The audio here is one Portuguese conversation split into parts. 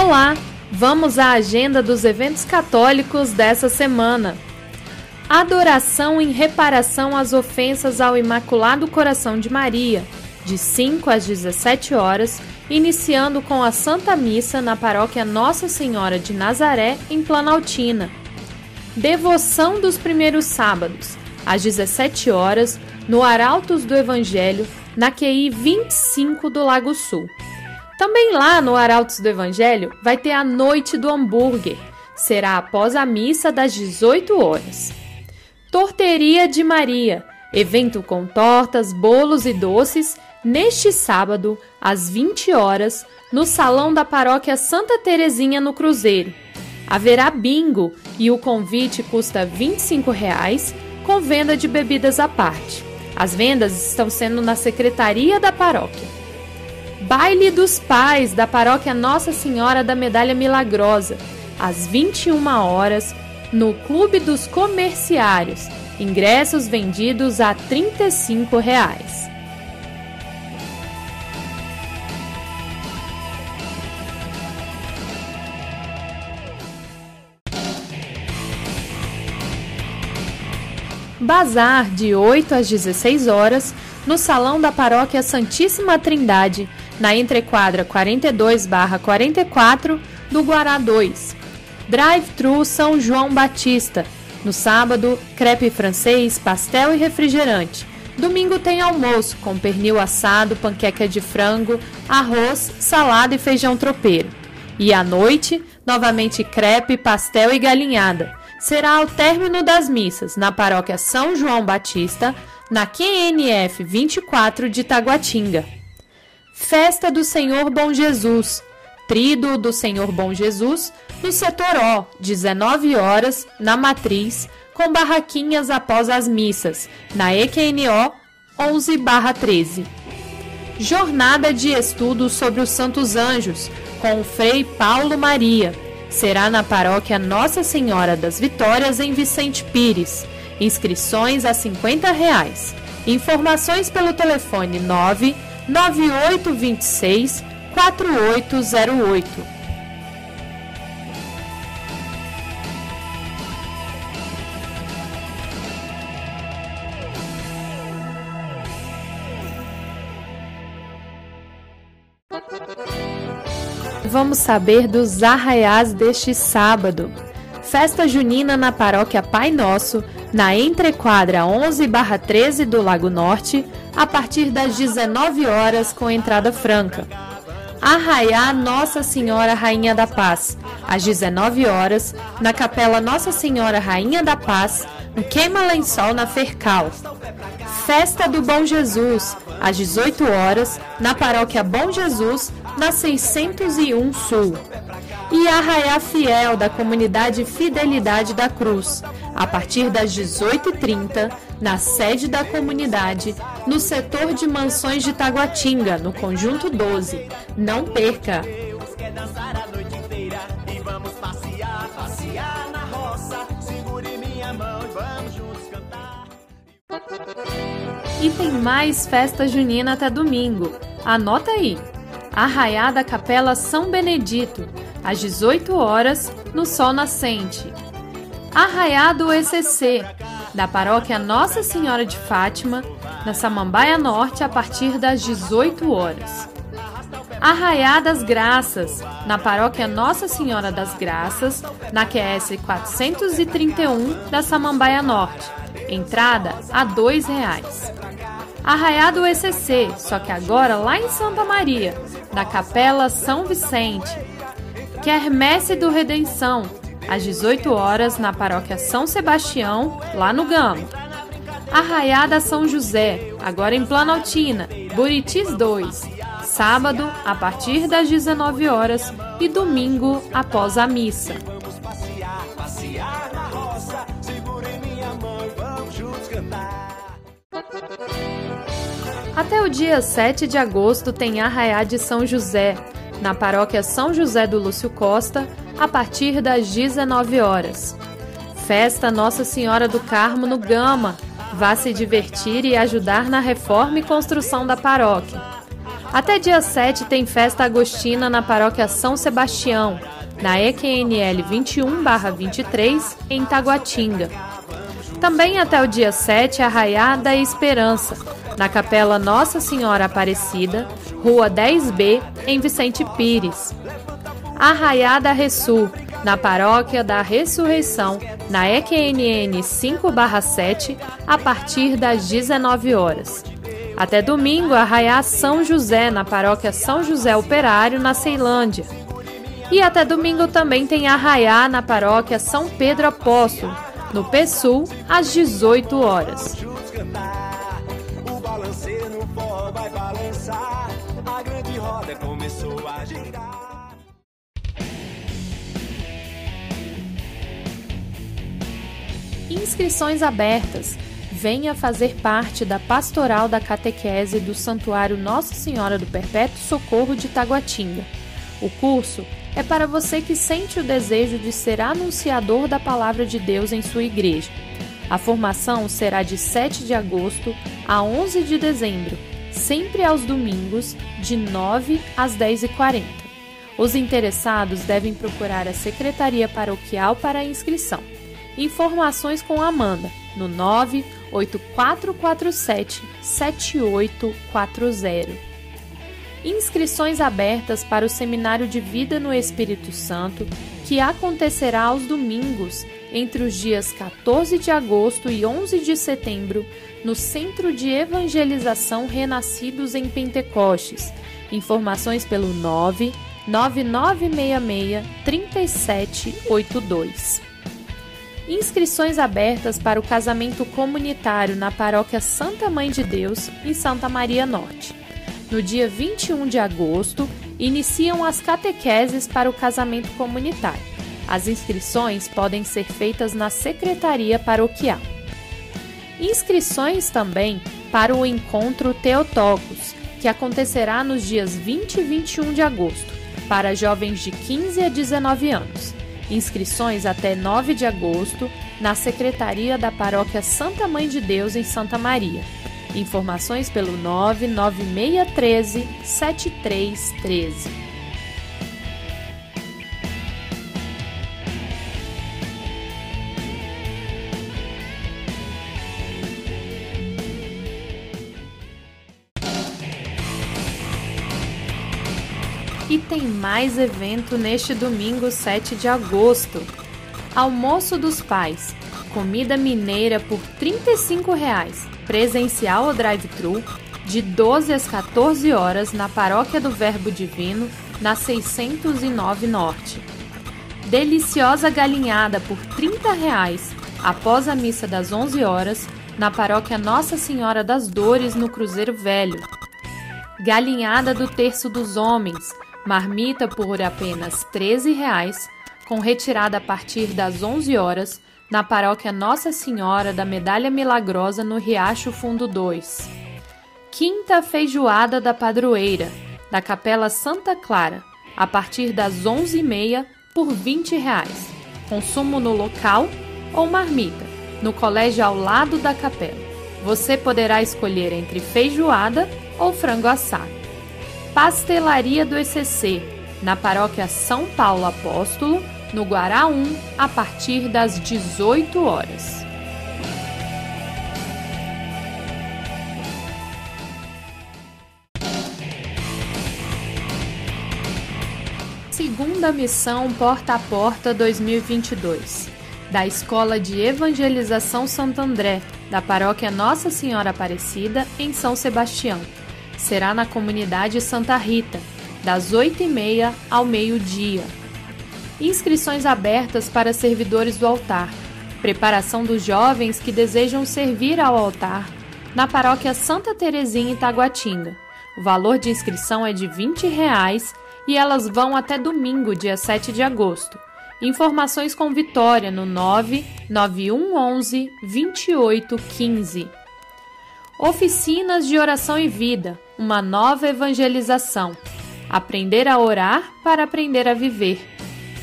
Olá, vamos à agenda dos eventos católicos dessa semana. Adoração em reparação às ofensas ao Imaculado Coração de Maria, de 5 às 17 horas, iniciando com a Santa Missa na paróquia Nossa Senhora de Nazaré, em Planaltina. Devoção dos primeiros sábados, às 17 horas, no Arautos do Evangelho, na QI 25 do Lago Sul. Também lá no Arautos do Evangelho vai ter a Noite do Hambúrguer. Será após a missa das 18 horas. Torteria de Maria, evento com tortas, bolos e doces, neste sábado, às 20 horas, no Salão da Paróquia Santa Terezinha no Cruzeiro. Haverá bingo e o convite custa 25 reais, com venda de bebidas à parte. As vendas estão sendo na secretaria da paróquia. Baile dos Pais da Paróquia Nossa Senhora da Medalha Milagrosa, às 21 horas, no Clube dos Comerciários. Ingressos vendidos a 35 reais. Bazar de 8 às 16 horas no Salão da Paróquia Santíssima Trindade, na entrequadra 42/44 do Guará 2. Drive-thru São João Batista. No sábado, crepe francês, pastel e refrigerante. Domingo tem almoço com pernil assado, panqueca de frango, arroz, salada e feijão tropeiro. E à noite, novamente crepe, pastel e galinhada. Será ao término das missas na paróquia São João Batista, na QNF 24 de Taguatinga. Festa do Senhor Bom Jesus, Trido do Senhor Bom Jesus, no setor O, 19 horas, na Matriz, com barraquinhas após as missas, na EQNO 11/13. Jornada de estudo sobre os Santos Anjos, com o Frei Paulo Maria. Será na paróquia Nossa Senhora das Vitórias, em Vicente Pires. Inscrições a 50 reais. Informações pelo telefone 9 9826 4808. Vamos saber dos arraiás deste sábado. Festa junina na paróquia Pai Nosso, na entrequadra 11/13 do Lago Norte, a partir das 19 horas com entrada franca. Arraiá Nossa Senhora Rainha da Paz, às 19 horas, na Capela Nossa Senhora Rainha da Paz, no Queima Lençol na Fercal. Festa do Bom Jesus, às 18 horas, na Paróquia Bom Jesus, na 601 Sul. E Arraiá Fiel da Comunidade Fidelidade da Cruz, a partir das 18h30, na sede da comunidade, no setor de mansões de Taguatinga, no Conjunto 12. Não perca! E tem mais festa junina até domingo. Anota aí! Arraiá da Capela São Benedito, às 18 horas, no Sol Nascente. Arraiá do ECC, da paróquia Nossa Senhora de Fátima, na Samambaia Norte, a partir das 18 horas. Arraiá das Graças, na paróquia Nossa Senhora das Graças, na QS 431 da Samambaia Norte. Entrada a R$ 2,00. Arraiá do ECC, só que agora lá em Santa Maria, na Capela São Vicente. Quermesse do Redenção, às 18 horas na paróquia São Sebastião, lá no Gama. Arraiada São José, agora em Planaltina, Buritis 2, sábado a partir das 19 horas e domingo após a missa. Até o dia 7 de agosto tem Arraiá de São José, na paróquia São José do Lúcio Costa, a partir das 19 horas. Festa Nossa Senhora do Carmo no Gama. Vá se divertir e ajudar na reforma e construção da paróquia. Até dia 7 tem festa agostina na paróquia São Sebastião, na EQNL 21-23, em Taguatinga. Também até o dia 7, Arraiá da Esperança, na Capela Nossa Senhora Aparecida, Rua 10B, em Vicente Pires. Arraiá da Ressu, na Paróquia da Ressurreição, na EQNN 5/7, a partir das 19 horas. Até domingo, Arraiá São José, na Paróquia São José Operário, na Ceilândia. E até domingo também tem Arraiá na Paróquia São Pedro Apóstolo, no PSUL, às 18 horas. Inscrições abertas. Venha fazer parte da pastoral da catequese do Santuário Nossa Senhora do Perpétuo Socorro de Taguatinga. O curso é para você que sente o desejo de ser anunciador da palavra de Deus em sua igreja. A formação será de 7 de agosto a 11 de dezembro, sempre aos domingos, de 9 às 10h40. Os interessados devem procurar a Secretaria Paroquial para a inscrição. Informações com Amanda no 98447 7840. Inscrições abertas para o Seminário de Vida no Espírito Santo, que acontecerá aos domingos, entre os dias 14 de agosto e 11 de setembro, no Centro de Evangelização Renascidos em Pentecostes. Informações pelo 9 9966 3782. Inscrições abertas para o casamento comunitário na paróquia Santa Mãe de Deus, em Santa Maria Norte. No dia 21 de agosto, iniciam as catequeses para o casamento comunitário. As inscrições podem ser feitas na Secretaria Paroquial. Inscrições também para o encontro Teotocos, que acontecerá nos dias 20 e 21 de agosto, para jovens de 15 a 19 anos. Inscrições até 9 de agosto na Secretaria da Paróquia Santa Mãe de Deus em Santa Maria. Informações pelo 99613 7313. E tem mais evento neste domingo 7 de agosto. Almoço dos Pais. Comida mineira por R$ 35,00, presencial ou drive-thru, de 12 às 14 horas na Paróquia do Verbo Divino, na 609 Norte. Deliciosa galinhada por R$ 30,00, após a missa das 11 horas, na Paróquia Nossa Senhora das Dores, no Cruzeiro Velho. Galinhada do Terço dos Homens, marmita por apenas R$ 13,00, com retirada a partir das 11 horas, na paróquia Nossa Senhora da Medalha Milagrosa, no Riacho Fundo 2. Quinta Feijoada da Padroeira, da Capela Santa Clara, a partir das 11h30 por R$ 20,00. Consumo no local ou marmita, no colégio ao lado da capela. Você poderá escolher entre feijoada ou frango assado. Pastelaria do ECC, na paróquia São Paulo Apóstolo, no Guará 1, a partir das 18 horas. Segunda Missão Porta a Porta 2022, da Escola de Evangelização Santo André, da Paróquia Nossa Senhora Aparecida, em São Sebastião será na comunidade Santa Rita, das 8h30 ao meio-dia. Inscrições abertas para servidores do altar. Preparação dos jovens que desejam servir ao altar na paróquia Santa Terezinha Itaguatinga. O valor de inscrição é de 20 reais e elas vão até domingo, dia 7 de agosto. Informações com Vitória no 99111 2815. Oficinas de oração e vida uma nova evangelização. Aprender a orar para aprender a viver.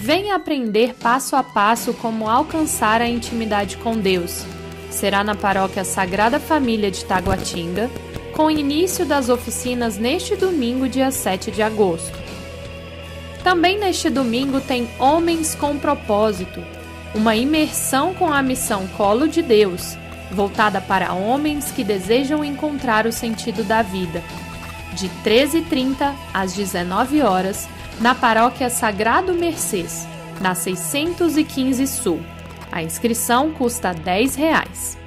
Venha aprender passo a passo como alcançar a intimidade com Deus. Será na paróquia Sagrada Família de Taguatinga, com início das oficinas neste domingo, dia 7 de agosto. Também neste domingo tem Homens com Propósito, uma imersão com a missão Colo de Deus, voltada para homens que desejam encontrar o sentido da vida. De 13h30 às 19 horas, na paróquia Sagrado Mercês, na 615 Sul. A inscrição custa 10 reais.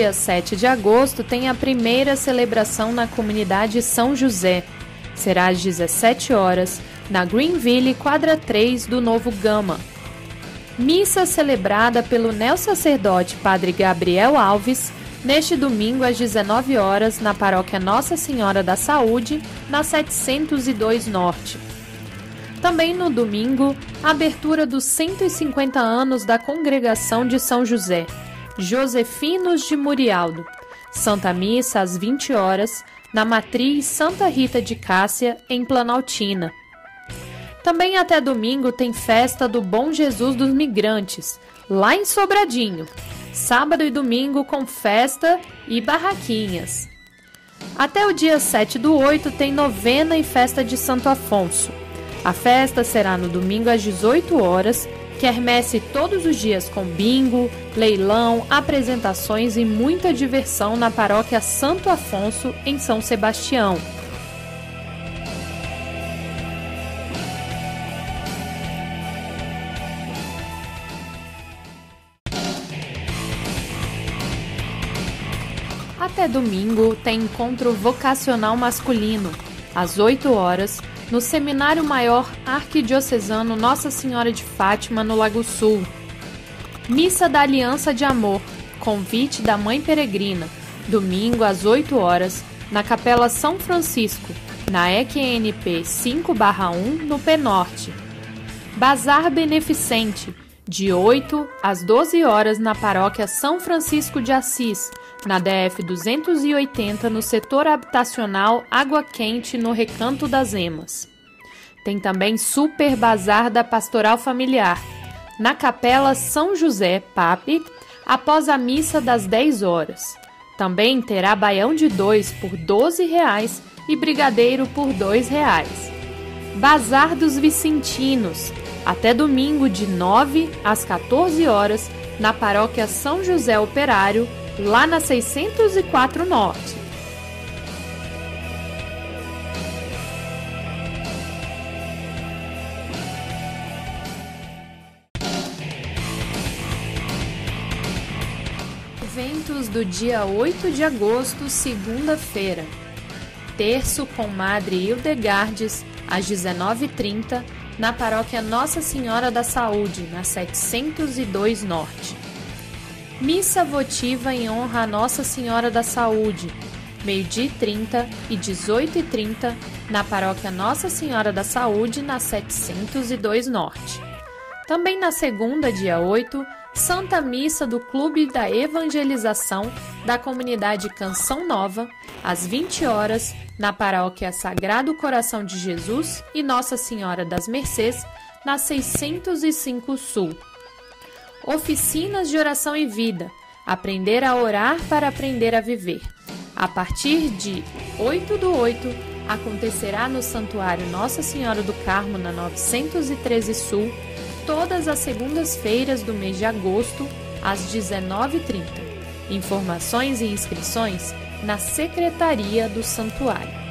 Dia 7 de agosto tem a primeira celebração na comunidade São José. Será às 17 horas, na Greenville, quadra 3 do Novo Gama. Missa celebrada pelo neo-sacerdote Padre Gabriel Alves, neste domingo às 19 horas, na paróquia Nossa Senhora da Saúde, na 702 Norte. Também no domingo, abertura dos 150 anos da Congregação de São José. Josefinos de Murialdo. Santa Missa às 20 horas, na Matriz Santa Rita de Cássia, em Planaltina. Também até domingo tem festa do Bom Jesus dos Migrantes, lá em Sobradinho. Sábado e domingo com festa e barraquinhas. Até o dia 7 do 8 tem novena e festa de Santo Afonso. A festa será no domingo às 18 horas Quermesse todos os dias com bingo, leilão, apresentações e muita diversão na paróquia Santo Afonso, em São Sebastião. Até domingo tem encontro vocacional masculino, às 8 horas, no Seminário Maior Arquidiocesano Nossa Senhora de Fátima, no Lago Sul. Missa da Aliança de Amor, convite da Mãe Peregrina, domingo às 8 horas, na Capela São Francisco, na EQNP 5/1, no Penorte. Bazar Beneficente, de 8 às 12 horas na Paróquia São Francisco de Assis, na DF 280, no setor habitacional Água Quente, no Recanto das Emas. Tem também Super Bazar da Pastoral Familiar, na Capela São José, Pape, após a missa das 10 horas. Também terá baião de dois por 12 reais e brigadeiro por 2 reais. Bazar dos Vicentinos, até domingo de 9 às 14 horas, na paróquia São José Operário, lá na 604 Norte. Eventos do dia 8 de agosto, segunda-feira. Terço com Madre Hildegardes, às 19h30, na paróquia Nossa Senhora da Saúde, na 702 Norte. Missa votiva em honra a Nossa Senhora da Saúde, meio-dia e 30 e 18 e 30, na paróquia Nossa Senhora da Saúde, na 702 Norte. Também na segunda, dia 8, Santa Missa do Clube da Evangelização da Comunidade Canção Nova, às 20 horas, na paróquia Sagrado Coração de Jesus e Nossa Senhora das Mercês, na 605 Sul. Oficinas de oração e vida. Aprender a orar para aprender a viver. A partir de 8 do 8, acontecerá no Santuário Nossa Senhora do Carmo, na 913 Sul, todas as segundas-feiras do mês de agosto, às 19h30. Informações e inscrições na Secretaria do Santuário.